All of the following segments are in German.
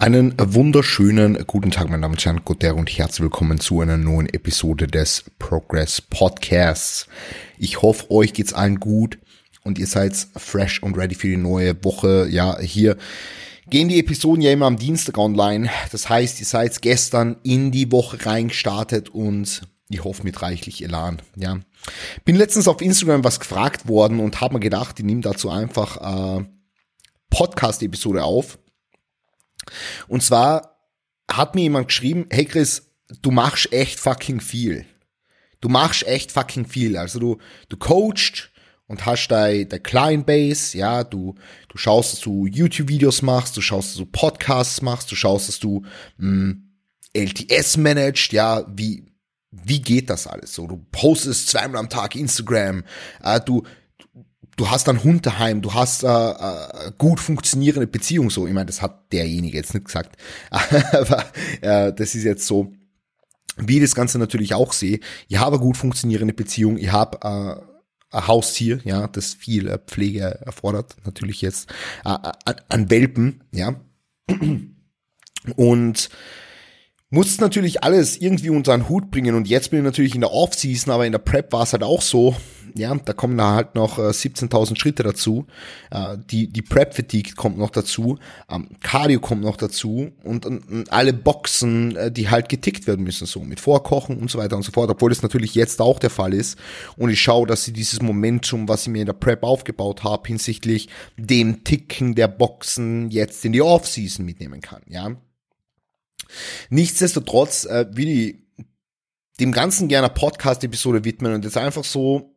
Einen wunderschönen guten Tag, meine Damen und Herren, Gott und herzlich willkommen zu einer neuen Episode des Progress Podcasts. Ich hoffe, euch geht's allen gut und ihr seid fresh und ready für die neue Woche. Ja, hier gehen die Episoden ja immer am Dienstag online. Das heißt, ihr seid gestern in die Woche reingestartet und ich hoffe mit reichlich Elan. Ja, bin letztens auf Instagram was gefragt worden und habe mir gedacht, ich nehme dazu einfach äh, Podcast-Episode auf und zwar hat mir jemand geschrieben, hey Chris, du machst echt fucking viel. Du machst echt fucking viel. Also du, du coachst und hast deine de Client Base, ja, du, du schaust, dass du YouTube-Videos machst, du schaust, dass du Podcasts machst, du schaust, dass du mh, hm, LTS managst, ja, wie, wie geht das alles so? Du postest zweimal am Tag Instagram, äh, du, du hast ein Hund daheim, du hast äh, äh, gut funktionierende Beziehung so. Ich meine, das hat derjenige jetzt nicht gesagt, aber äh, das ist jetzt so, wie ich das Ganze natürlich auch sehe. Ich habe gut funktionierende Beziehung, ich habe äh, ein Haustier, ja, das viel äh, Pflege erfordert, natürlich jetzt äh, äh an Welpen, ja. Und muss natürlich alles irgendwie unter einen Hut bringen. Und jetzt bin ich natürlich in der Off-Season, aber in der Prep war es halt auch so, ja, da kommen da halt noch äh, 17.000 Schritte dazu, äh, die, die Prep-Fatigue kommt noch dazu, ähm, Cardio kommt noch dazu. Und, alle Boxen, äh, die halt getickt werden müssen, so mit Vorkochen und so weiter und so fort, obwohl das natürlich jetzt auch der Fall ist. Und ich schaue, dass sie dieses Momentum, was ich mir in der Prep aufgebaut habe, hinsichtlich dem Ticken der Boxen jetzt in die Off-Season mitnehmen kann, ja. Nichtsdestotrotz äh, will ich dem Ganzen gerne Podcast-Episode widmen und jetzt einfach so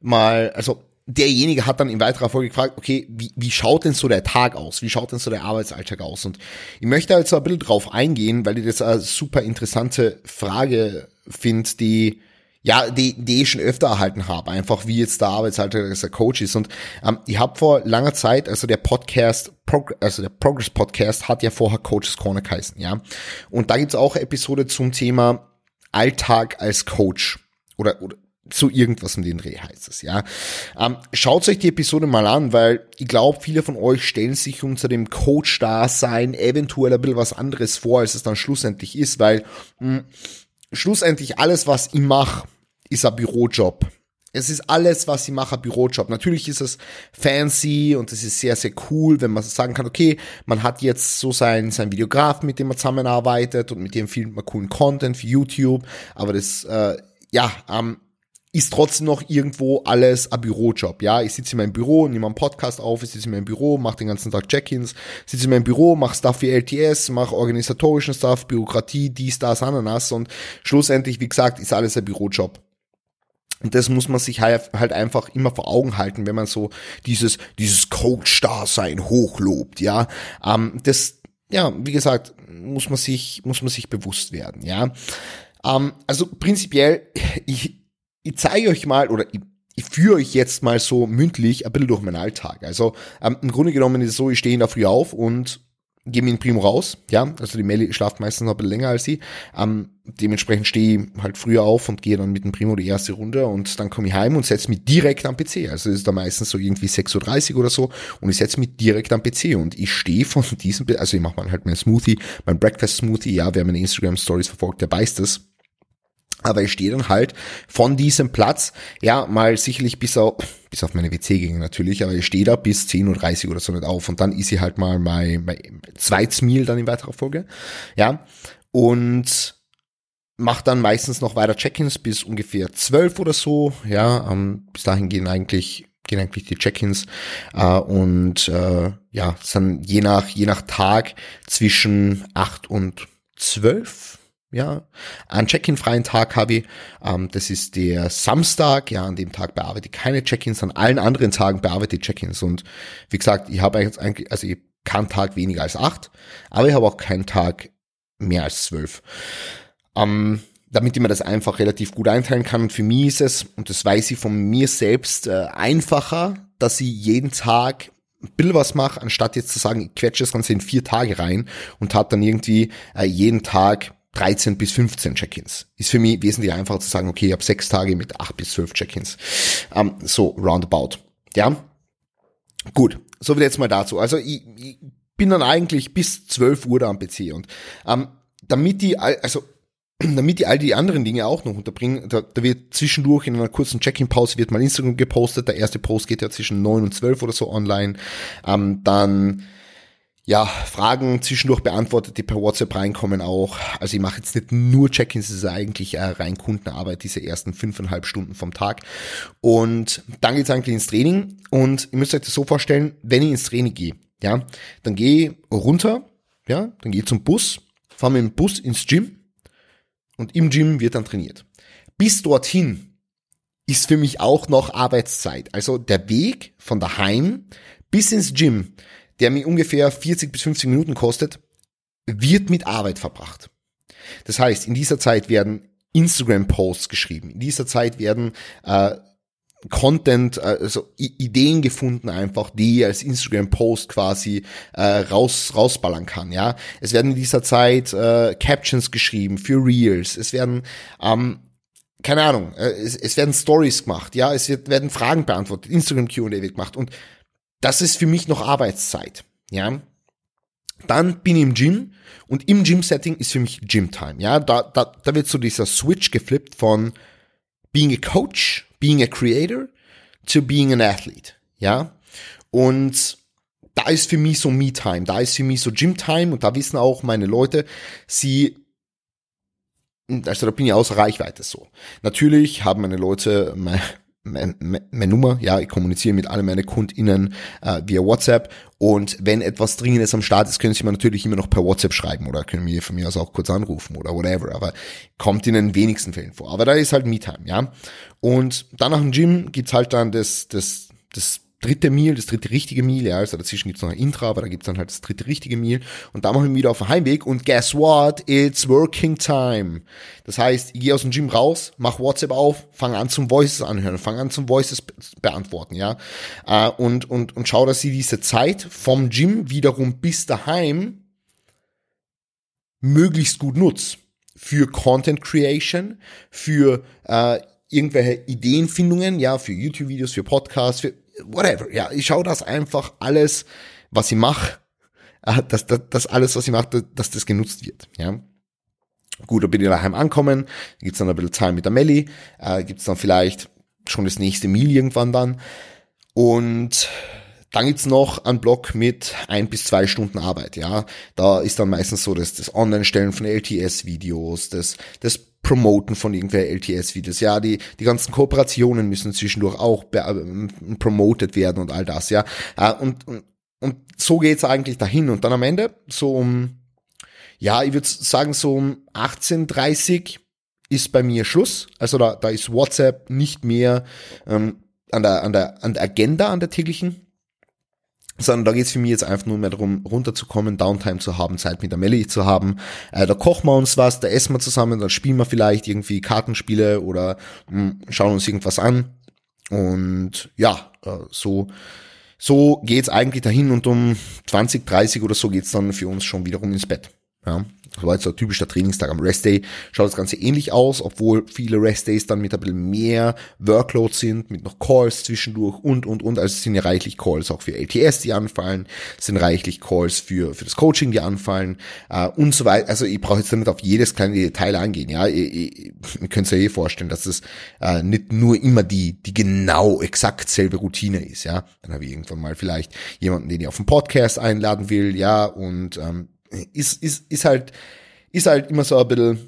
mal, also derjenige hat dann in weiterer Folge gefragt, okay, wie, wie schaut denn so der Tag aus? Wie schaut denn so der Arbeitsalltag aus? Und ich möchte halt so ein bisschen drauf eingehen, weil ich das eine super interessante Frage finde, die ja, die, die ich schon öfter erhalten habe, einfach wie jetzt der Arbeitsalltag Coach ist. Und ähm, ich habe vor langer Zeit, also der Podcast, Prog also der Progress Podcast hat ja vorher Coaches Corner geheißen, ja. Und da gibt's auch Episode zum Thema Alltag als Coach. Oder, oder so irgendwas in den Dreh heißt es, ja. Ähm, schaut euch die Episode mal an, weil ich glaube, viele von euch stellen sich unter dem Coach-Dasein eventuell ein bisschen was anderes vor, als es dann schlussendlich ist, weil mh, hm, schlussendlich alles, was ich mache, ist ein Bürojob. Es ist alles, was ich mache, ein Bürojob. Natürlich ist es fancy und es ist sehr, sehr cool, wenn man sagen kann, okay, man hat jetzt so sein, sein Videograf, mit dem man zusammenarbeitet und mit dem filmt man coolen Content für YouTube. Aber das, äh, ja, ähm, ist trotzdem noch irgendwo alles ein Bürojob. Ja, ich sitze in meinem Büro, nehme einen Podcast auf, ich sitze in meinem Büro, mache den ganzen Tag Check-ins, sitze in meinem Büro, mache Stuff für LTS, mache organisatorischen Stuff, Bürokratie, dies, das, Ananas und schlussendlich, wie gesagt, ist alles ein Bürojob. Und das muss man sich halt, halt einfach immer vor Augen halten, wenn man so dieses, dieses Coach-Dasein hochlobt, ja. Ähm, das, ja, wie gesagt, muss man sich, muss man sich bewusst werden, ja. Ähm, also prinzipiell, ich, ich zeige euch mal oder ich, ich führe euch jetzt mal so mündlich ein bisschen durch meinen Alltag. Also ähm, im Grunde genommen ist es so, ich stehe in der Früh auf und gehe mit dem Primo raus. Ja, also die Melli schlaft meistens noch ein bisschen länger als sie. Ähm, dementsprechend stehe ich halt früher auf und gehe dann mit dem Primo die erste Runde und dann komme ich heim und setze mich direkt am PC. Also es ist da meistens so irgendwie 6.30 Uhr oder so und ich setze mich direkt am PC und ich stehe von diesem, also ich mache mal halt meinen Smoothie, mein Breakfast Smoothie, ja, wer meine Instagram Stories verfolgt, der weiß das aber ich stehe dann halt von diesem Platz, ja, mal sicherlich bis auf, bis auf meine WC-Gänge natürlich, aber ich stehe da bis 10.30 Uhr oder so nicht auf und dann ist ich halt mal mein, mein zweites Meal dann in weiterer Folge, ja, und mache dann meistens noch weiter Check-ins bis ungefähr 12 oder so, ja, ähm, bis dahin gehen eigentlich gehen eigentlich die Check-ins äh, und äh, ja, sind je nach je nach Tag zwischen 8 und 12 ja, einen Check-in-freien Tag habe ich. Ähm, das ist der Samstag. Ja, an dem Tag bearbeite ich keine Check-ins. An allen anderen Tagen bearbeite ich Check-ins. Und wie gesagt, ich habe jetzt eigentlich, also ich keinen Tag weniger als acht, aber ich habe auch keinen Tag mehr als zwölf. Ähm, damit ich mir das einfach relativ gut einteilen kann. Und für mich ist es, und das weiß ich von mir selbst, äh, einfacher, dass ich jeden Tag ein bisschen was mache, anstatt jetzt zu sagen, ich quetsche das Ganze in vier Tage rein und habe dann irgendwie äh, jeden Tag 13 bis 15 Check-ins. Ist für mich wesentlich einfacher zu sagen, okay, ich habe sechs Tage mit acht bis zwölf Check-ins. Ähm, so roundabout. Ja. Gut, so viel jetzt mal dazu. Also ich, ich bin dann eigentlich bis 12 Uhr da am PC und ähm, damit die, also damit die all die anderen Dinge auch noch unterbringen, da, da wird zwischendurch in einer kurzen Check-in-Pause wird mal Instagram gepostet. Der erste Post geht ja zwischen neun und zwölf oder so online. Ähm, dann ja, Fragen zwischendurch beantwortet, die per WhatsApp reinkommen auch. Also ich mache jetzt nicht nur Check-ins, es ist eigentlich äh, rein Kundenarbeit, diese ersten fünfeinhalb Stunden vom Tag. Und dann geht's eigentlich ins Training und ihr müsst euch das so vorstellen, wenn ich ins Training gehe, ja, dann gehe runter, ja, dann gehe zum Bus, fahre mit dem Bus ins Gym, und im Gym wird dann trainiert. Bis dorthin ist für mich auch noch Arbeitszeit. Also der Weg von daheim bis ins Gym, der mir ungefähr 40 bis 50 Minuten kostet, wird mit Arbeit verbracht. Das heißt, in dieser Zeit werden Instagram-Posts geschrieben. In dieser Zeit werden äh, Content, äh, also Ideen gefunden einfach, die als Instagram-Post quasi äh, raus rausballern kann. Ja, es werden in dieser Zeit äh, Captions geschrieben für Reels. Es werden ähm, keine Ahnung, äh, es, es werden Stories gemacht. Ja, es wird, werden Fragen beantwortet. Instagram Q&A wird gemacht und das ist für mich noch Arbeitszeit. Ja, dann bin ich im Gym und im Gym-Setting ist für mich Gym-Time. Ja, da, da, da wird so dieser Switch geflippt von being a coach being a creator to being an athlete. Ja. Und da ist für mich so Me-Time, da ist für mich so Gym-Time und da wissen auch meine Leute, sie also da bin ich außer Reichweite so. Natürlich haben meine Leute meine, Nummer, ja, ich kommuniziere mit allen meinen KundInnen äh, via WhatsApp und wenn etwas Dringendes am Start ist, können sie mir natürlich immer noch per WhatsApp schreiben oder können mir von mir aus auch kurz anrufen oder whatever, aber kommt in den wenigsten Fällen vor. Aber da ist halt Me-Time, ja. Und dann nach dem Gym gibt's halt dann das, das, das dritte Meal, das dritte richtige Meal, ja, also dazwischen gibt's noch ein Intra, aber da gibt's dann halt das dritte richtige Meal und da machen wir wieder auf den Heimweg und guess what? It's working time. Das heißt, ich gehe aus dem Gym raus, mach WhatsApp auf, fange an zum Voices anhören, fange an zum Voices beantworten, ja, äh, und, und, und schau, dass sie diese Zeit vom Gym wiederum bis daheim möglichst gut nutzt für Content Creation, für äh, irgendwelche Ideenfindungen, ja, für YouTube-Videos, für Podcasts, für whatever. Ja, ich schaue das einfach alles, was ich mache, äh, dass, dass, dass alles, was ich mache, dass das genutzt wird. Ja. Gut, da bin ich daheim ankommen, gibt's dann ein bisschen Zeit mit der Melli, äh, gibt's dann vielleicht schon das nächste Meal irgendwann dann. Und dann gibt's noch einen Block mit ein bis zwei Stunden Arbeit, ja. Da ist dann meistens so das, das Online-Stellen von LTS-Videos, das, das Promoten von irgendwelchen LTS-Videos. Ja, die, die ganzen Kooperationen müssen zwischendurch auch äh, promoted werden und all das, ja. Äh, und, und, und so geht's eigentlich dahin. Und dann am Ende, so um, ja, ich würde sagen, so um 18.30 ist bei mir Schluss. Also da, da ist WhatsApp nicht mehr ähm, an, der, an, der, an der Agenda, an der täglichen sondern da geht's für mich jetzt einfach nur mehr darum, runterzukommen, Downtime zu haben, Zeit mit der Melli zu haben. Äh, da kochen wir uns was, da essen wir zusammen, dann spielen wir vielleicht irgendwie Kartenspiele oder mh, hm, schauen uns irgendwas an. Und ja, äh, so, so geht's eigentlich dahin und um 20, 30 oder so geht's dann für uns schon wiederum ins Bett. Ja. Das war jetzt so ein typischer Trainingstag. Am Restday schaut das Ganze ähnlich aus, obwohl viele Restdays dann mit ein bisschen mehr Workload sind, mit noch Calls zwischendurch und, und, und. Also es sind ja reichlich Calls auch für LTS, die anfallen, es sind reichlich Calls für, für das Coaching, die anfallen äh, und so weiter. Also ich brauche jetzt damit auf jedes kleine Detail eingehen. Ja, ihr, ihr, ihr könnt es ja eh vorstellen, dass es äh, nicht nur immer die, die genau exakt selbe Routine ist. Ja, dann habe ich irgendwann mal vielleicht jemanden, den ich auf den Podcast einladen will, ja, und ähm, ist, ist, ist halt, ist halt immer so ein bisschen,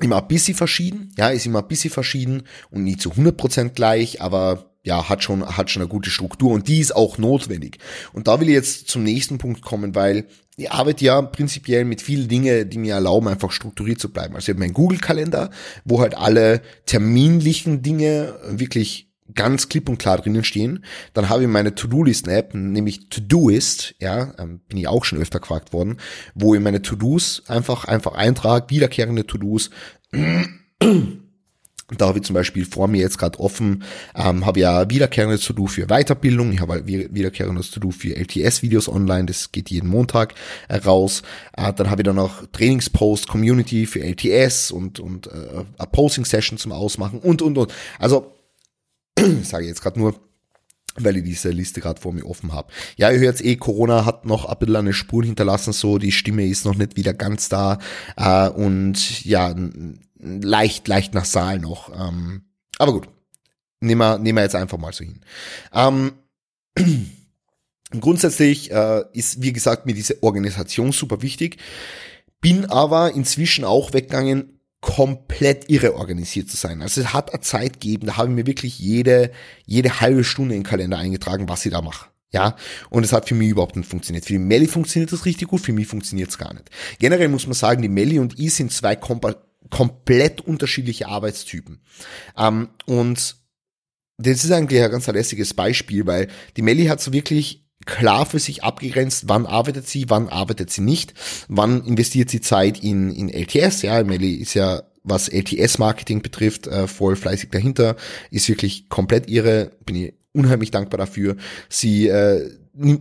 immer ein bisschen verschieden, ja, ist immer ein bisschen verschieden und nie zu 100% gleich, aber ja, hat schon, hat schon eine gute Struktur und die ist auch notwendig. Und da will ich jetzt zum nächsten Punkt kommen, weil ich arbeite ja prinzipiell mit vielen Dingen, die mir erlauben, einfach strukturiert zu bleiben. Also ich habe meinen Google-Kalender, wo halt alle terminlichen Dinge wirklich ganz klipp und klar drinnen stehen. Dann habe ich meine To-Do-Listen-App, nämlich To-Doist, ja, ähm, bin ich auch schon öfter gefragt worden, wo ich meine To-Dos einfach, einfach eintrage, wiederkehrende To-Dos. Da habe ich zum Beispiel vor mir jetzt gerade offen, ähm, habe ja wiederkehrendes To-Do für Weiterbildung, ich habe halt wiederkehrendes To-Do für LTS-Videos online, das geht jeden Montag äh, raus. Äh, dann habe ich dann noch Trainingspost, Community für LTS und, und äh, eine Posting-Session zum Ausmachen und, und, und. Also sage jetzt gerade nur, weil ich diese Liste gerade vor mir offen habe. Ja, ihr hört eh, Corona hat noch ein bisschen eine Spur hinterlassen, so die Stimme ist noch nicht wieder ganz da äh, und ja, leicht, leicht nasal noch. Ähm, aber gut, nehmen wir, nehmen wir jetzt einfach mal so hin. Ähm, grundsätzlich äh, ist, wie gesagt, mir diese Organisation super wichtig, bin aber inzwischen auch weggegangen, komplett irre organisiert zu sein. Also es hat eine Zeit gegeben, da habe ich mir wirklich jede, jede halbe Stunde in den Kalender eingetragen, was ich da mache. Ja, und es hat für mich überhaupt nicht funktioniert. Für die Melli funktioniert das richtig gut, für mich funktioniert es gar nicht. Generell muss man sagen, die Melli und ich sind zwei kom komplett unterschiedliche Arbeitstypen. Ähm, und das ist eigentlich ein ganz lässiges Beispiel, weil die Melli hat so wirklich klar für sich abgegrenzt, wann arbeitet sie, wann arbeitet sie nicht, wann investiert sie Zeit in, in LTS, ja, Melly ist ja, was LTS-Marketing betrifft, äh, voll fleißig dahinter, ist wirklich komplett ihre, bin ich unheimlich dankbar dafür. Sie äh,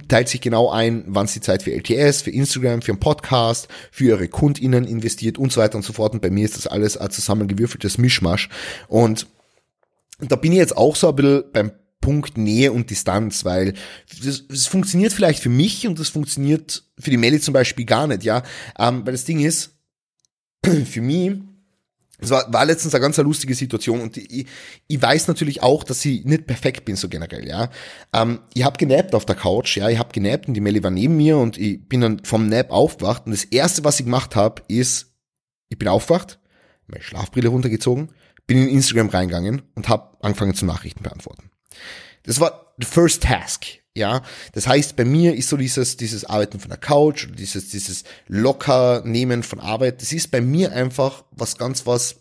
teilt sich genau ein, wann sie Zeit für LTS, für Instagram, für einen Podcast, für ihre KundInnen investiert und so weiter und so fort. Und bei mir ist das alles ein zusammengewürfeltes Mischmasch. Und da bin ich jetzt auch so ein bisschen beim Punkt Nähe und Distanz, weil das, das funktioniert vielleicht für mich und das funktioniert für die Melli zum Beispiel gar nicht, ja. Ähm, weil das Ding ist, für mich, es war, war letztens eine ganz lustige Situation und ich, ich weiß natürlich auch, dass ich nicht perfekt bin, so generell, ja. Ähm, ich habe genappt auf der Couch, ja, ich habe genappt und die Melli war neben mir und ich bin dann vom Nap aufgewacht und das erste, was ich gemacht habe, ist, ich bin aufgewacht, meine Schlafbrille runtergezogen, bin in Instagram reingegangen und habe angefangen zu Nachrichten beantworten. Das war the first task. Ja, das heißt, bei mir ist so dieses, dieses Arbeiten von der Couch, dieses, dieses locker nehmen von Arbeit, das ist bei mir einfach was ganz was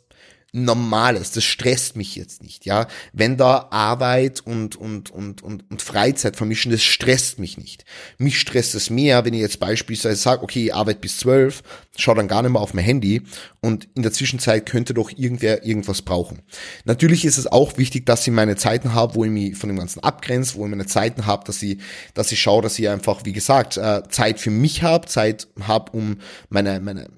Normales, das stresst mich jetzt nicht, ja. Wenn da Arbeit und, und, und, und, und Freizeit vermischen, das stresst mich nicht. Mich stresst es mehr, wenn ich jetzt beispielsweise sage, okay, ich arbeite bis zwölf, schau dann gar nicht mehr auf mein Handy und in der Zwischenzeit könnte doch irgendwer irgendwas brauchen. Natürlich ist es auch wichtig, dass ich meine Zeiten habe, wo ich mich von dem Ganzen abgrenze, wo ich meine Zeiten habe, dass ich, dass ich schaue, dass ich einfach, wie gesagt, äh, Zeit für mich habe, Zeit habe, um meine, meine,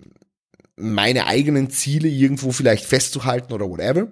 meine eigenen Ziele irgendwo vielleicht festzuhalten oder whatever.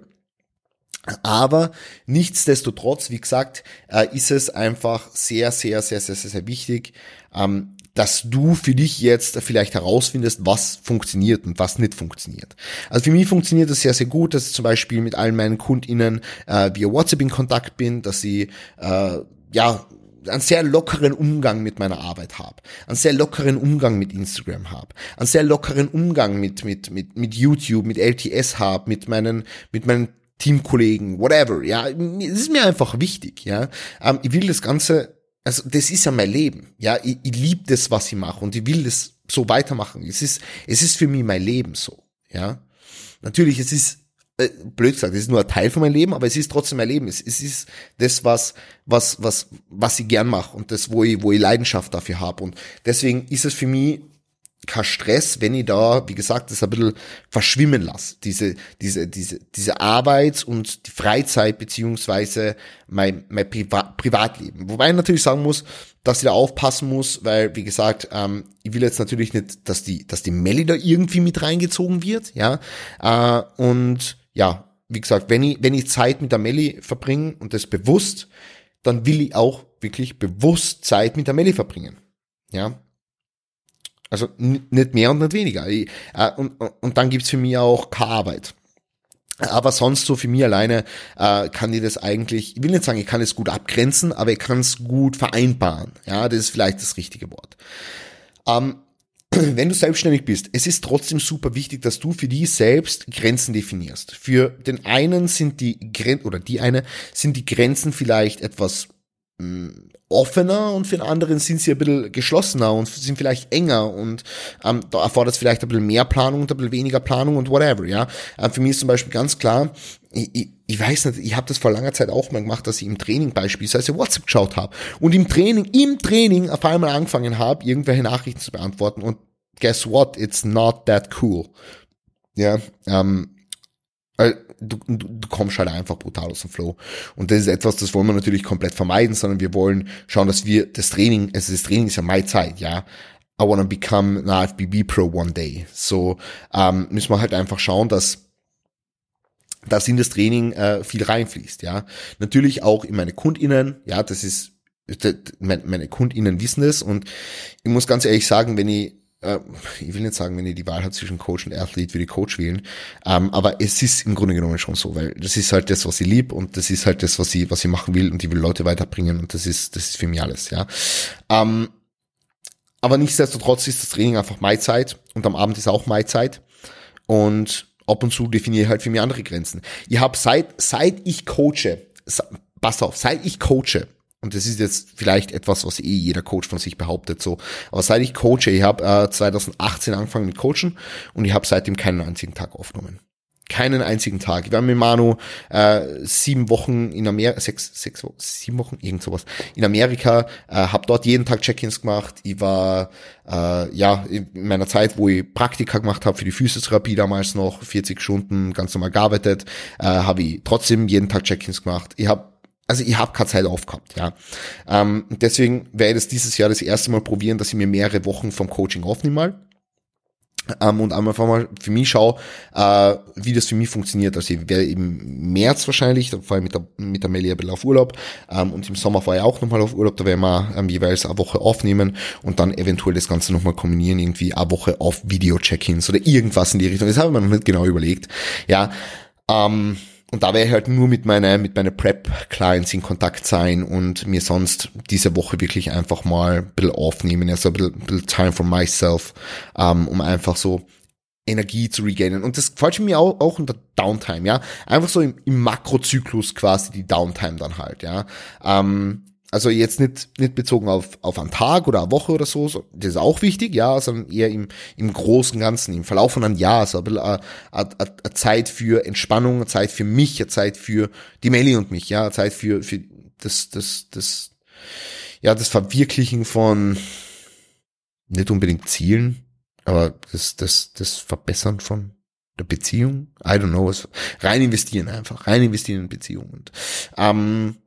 Aber nichtsdestotrotz, wie gesagt, äh, ist es einfach sehr, sehr, sehr, sehr, sehr, sehr wichtig, ähm, dass du für dich jetzt vielleicht herausfindest, was funktioniert und was nicht funktioniert. Also für mich funktioniert das sehr, sehr gut, dass ich zum Beispiel mit allen meinen KundInnen äh, via WhatsApp in Kontakt bin, dass sie äh, ja einen sehr lockeren Umgang mit meiner Arbeit habe, einen sehr lockeren Umgang mit Instagram habe, einen sehr lockeren Umgang mit mit mit mit YouTube, mit LTS habe, mit meinen mit meinen Teamkollegen, whatever. Ja, es ist mir einfach wichtig. Ja, ähm, ich will das Ganze, also das ist ja mein Leben. Ja, ich, ich liebe das, was ich mache und ich will das so weitermachen. Es ist es ist für mich mein Leben so. Ja, natürlich, es ist äh, blöd gesagt, es ist nur ein Teil von meinem Leben, aber es ist trotzdem mein Leben. Es, es ist das, was, was, was, was ich gern mache und das, wo ich, wo ich Leidenschaft dafür habe. Und deswegen ist es für mich kein Stress, wenn ich da, wie gesagt, das ein bisschen verschwimmen lasse. Diese, diese, diese, diese Arbeit und die Freizeit beziehungsweise mein, mein Priva Privatleben. Wobei ich natürlich sagen muss, dass ich da aufpassen muss, weil, wie gesagt, ähm, ich will jetzt natürlich nicht, dass die, dass die Melli da irgendwie mit reingezogen wird, ja. Äh, und ja, wie gesagt, wenn ich, wenn ich Zeit mit der Melli verbringe und das bewusst, dann will ich auch wirklich bewusst Zeit mit der Melli verbringen. Ja. Also nicht mehr und nicht weniger. Ich, äh, und, und dann gibt's für mich auch keine Arbeit. Aber sonst so für mich alleine äh, kann ich das eigentlich, ich will nicht sagen, ich kann es gut abgrenzen, aber ich kann es gut vereinbaren. Ja, das ist vielleicht das richtige Wort. Ähm, wenn du selbstständig bist, es ist trotzdem super wichtig, dass du für die selbst Grenzen definierst. Für den einen sind die Grenzen, oder die eine, sind die Grenzen vielleicht etwas mh, mm, offener und für den anderen sind sie ein bisschen geschlossener und sind vielleicht enger und ähm, da erfordert es vielleicht ein bisschen mehr Planung und ein bisschen weniger Planung und whatever, ja. Ähm, für mich ist zum Beispiel ganz klar, ich, ich, ich weiß nicht, ich habe das vor langer Zeit auch mal gemacht, dass ich im Training beispielsweise WhatsApp geschaut habe und im Training, im Training auf einmal angefangen habe, irgendwelche Nachrichten zu beantworten und guess what, it's not that cool. Ja, ähm, du, du, du kommst halt einfach brutal aus dem Flow. Und das ist etwas, das wollen wir natürlich komplett vermeiden, sondern wir wollen schauen, dass wir das Training, also das Training ist ja meine Zeit, ja. I wanna become an IFBB Pro one day. So ähm, müssen wir halt einfach schauen, dass dass in das Training äh, viel reinfließt, ja. Natürlich auch in meine KundInnen, ja, das ist, meine KundInnen wissen es und ich muss ganz ehrlich sagen, wenn ich äh, ich will nicht sagen, wenn ihr die Wahl habt zwischen Coach und Athlete, würde ich Coach wählen. Ähm, aber es ist im Grunde genommen schon so, weil das ist halt das, was ich lieb und das ist halt das, was ich, was ich machen will und ich will Leute weiterbringen und das ist, das ist für mich alles, ja. Ähm, aber nichtsdestotrotz ist das Training einfach Maizeit und am Abend ist auch Maizeit und ab und zu definiere ich halt für mich andere Grenzen. Ich habe seit, seit ich coache, pass auf, seit ich coache, und das ist jetzt vielleicht etwas, was eh jeder Coach von sich behauptet, so. Aber seit ich coache, ich habe äh, 2018 angefangen mit Coachen und ich habe seitdem keinen einzigen Tag aufgenommen. Keinen einzigen Tag. Ich war mit Manu äh, sieben Wochen in Amerika, sechs, sechs Wochen, sieben Wochen, irgend sowas, in Amerika, äh, habe dort jeden Tag Check-ins gemacht. Ich war äh, ja in meiner Zeit, wo ich Praktika gemacht habe für die Physiotherapie damals noch, 40 Stunden ganz normal gearbeitet, äh, habe ich trotzdem jeden Tag Check-ins gemacht. Ich habe also ich habe keine Zeit aufgehabt, ja. Ähm, deswegen werde ich das dieses Jahr das erste Mal probieren, dass ich mir mehrere Wochen vom Coaching aufnehme mal. Ähm, und einfach mal für mich schaue, äh, wie das für mich funktioniert. Also ich werde im März wahrscheinlich, da fahre ich mit der, mit der bisschen auf Urlaub ähm, und im Sommer fahre ich auch nochmal auf Urlaub, da werden wir ähm, jeweils eine Woche aufnehmen und dann eventuell das Ganze nochmal kombinieren, irgendwie eine Woche auf Video-Check-ins oder irgendwas in die Richtung. Das habe ich mir noch nicht genau überlegt. Ja, ähm, und da werde ich halt nur mit meiner, mit meiner Prep-Clients in Kontakt sein und mir sonst diese Woche wirklich einfach mal ein bisschen aufnehmen, also ein bisschen, ein bisschen Time for myself, ähm, um einfach so Energie zu regainen. Und das gefällt mir auch, auch unter Downtime, ja. Einfach so im, im Makrozyklus quasi die Downtime dann halt, ja. Ähm, also jetzt nicht, nicht bezogen auf, auf einen Tag oder eine Woche oder so, das ist auch wichtig, ja, sondern eher im, im großen Ganzen, im Verlauf von einem Jahr, so eine, eine, eine Zeit für Entspannung, eine Zeit für mich, eine Zeit für die Melli und mich, ja, eine Zeit für, für das, das, das, ja, das Verwirklichen von nicht unbedingt Zielen, aber das, das, das Verbessern von der Beziehung, I don't know, was, rein investieren einfach, rein investieren in Beziehungen. Und, ähm,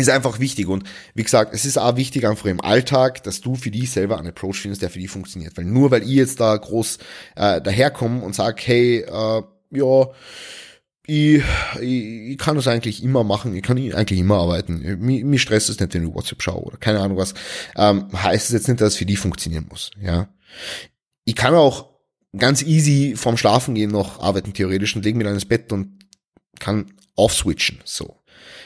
ist einfach wichtig. Und wie gesagt, es ist auch wichtig einfach im Alltag, dass du für dich selber einen Approach findest, der für dich funktioniert. Weil nur weil ich jetzt da groß äh, daherkomme und sage, hey, äh, ja, ich, ich, ich kann das eigentlich immer machen, ich kann eigentlich immer arbeiten. Mir, mir stresst es nicht, wenn ich WhatsApp schaue oder keine Ahnung was. Ähm, heißt es jetzt nicht, dass es für die funktionieren muss. Ja, Ich kann auch ganz easy vorm Schlafen gehen noch arbeiten, theoretisch, und legen mir dann ins Bett und kann offswitchen. So.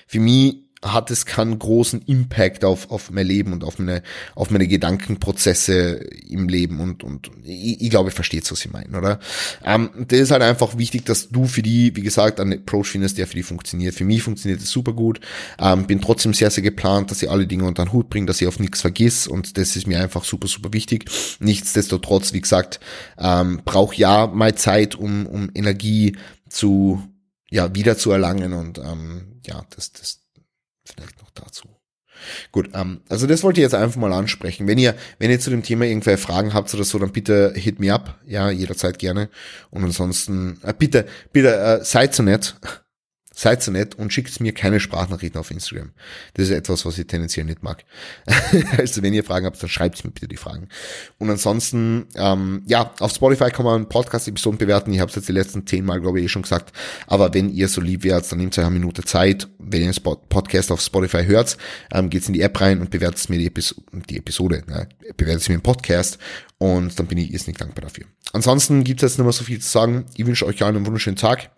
Für mich hat es keinen großen Impact auf, auf mein Leben und auf meine, auf meine Gedankenprozesse im Leben und, und ich, ich glaube, ich verstehe was sie meinen, oder? Ähm, das ist halt einfach wichtig, dass du für die, wie gesagt, einen Approach findest, der für die funktioniert. Für mich funktioniert es super gut. Ähm, bin trotzdem sehr, sehr geplant, dass ich alle Dinge unter den Hut bringe, dass ich auf nichts vergiss und das ist mir einfach super, super wichtig. Nichtsdestotrotz, wie gesagt, ähm, brauche ja mal Zeit, um, um Energie zu, ja, wieder zu erlangen und ähm, ja, das, das, Vielleicht noch dazu. Gut, ähm, also das wollte ich jetzt einfach mal ansprechen. Wenn ihr, wenn ihr zu dem Thema irgendwelche Fragen habt oder so, dann bitte hit me up. Ja, jederzeit gerne. Und ansonsten, äh, bitte, bitte, äh, seid so nett Seid so nett und schickt mir keine Sprachnachrichten auf Instagram. Das ist etwas, was ich tendenziell nicht mag. also wenn ihr Fragen habt, dann schreibt mir bitte die Fragen. Und ansonsten, ähm, ja, auf Spotify kann man Podcast-Episoden bewerten. Ich habe es jetzt die letzten zehn Mal, glaube ich, eh schon gesagt. Aber wenn ihr so lieb wärt, dann nehmt euch eine Minute Zeit. Wenn ihr den Podcast auf Spotify hört, ähm, geht's in die App rein und bewertet mir die, Epis die Episode. Ne? Bewertet mir den Podcast und dann bin ich irrsinnig dankbar dafür. Ansonsten gibt es jetzt nicht mehr so viel zu sagen. Ich wünsche euch allen einen wunderschönen Tag.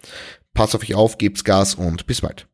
Passt auf euch auf, gebt's Gas und bis bald.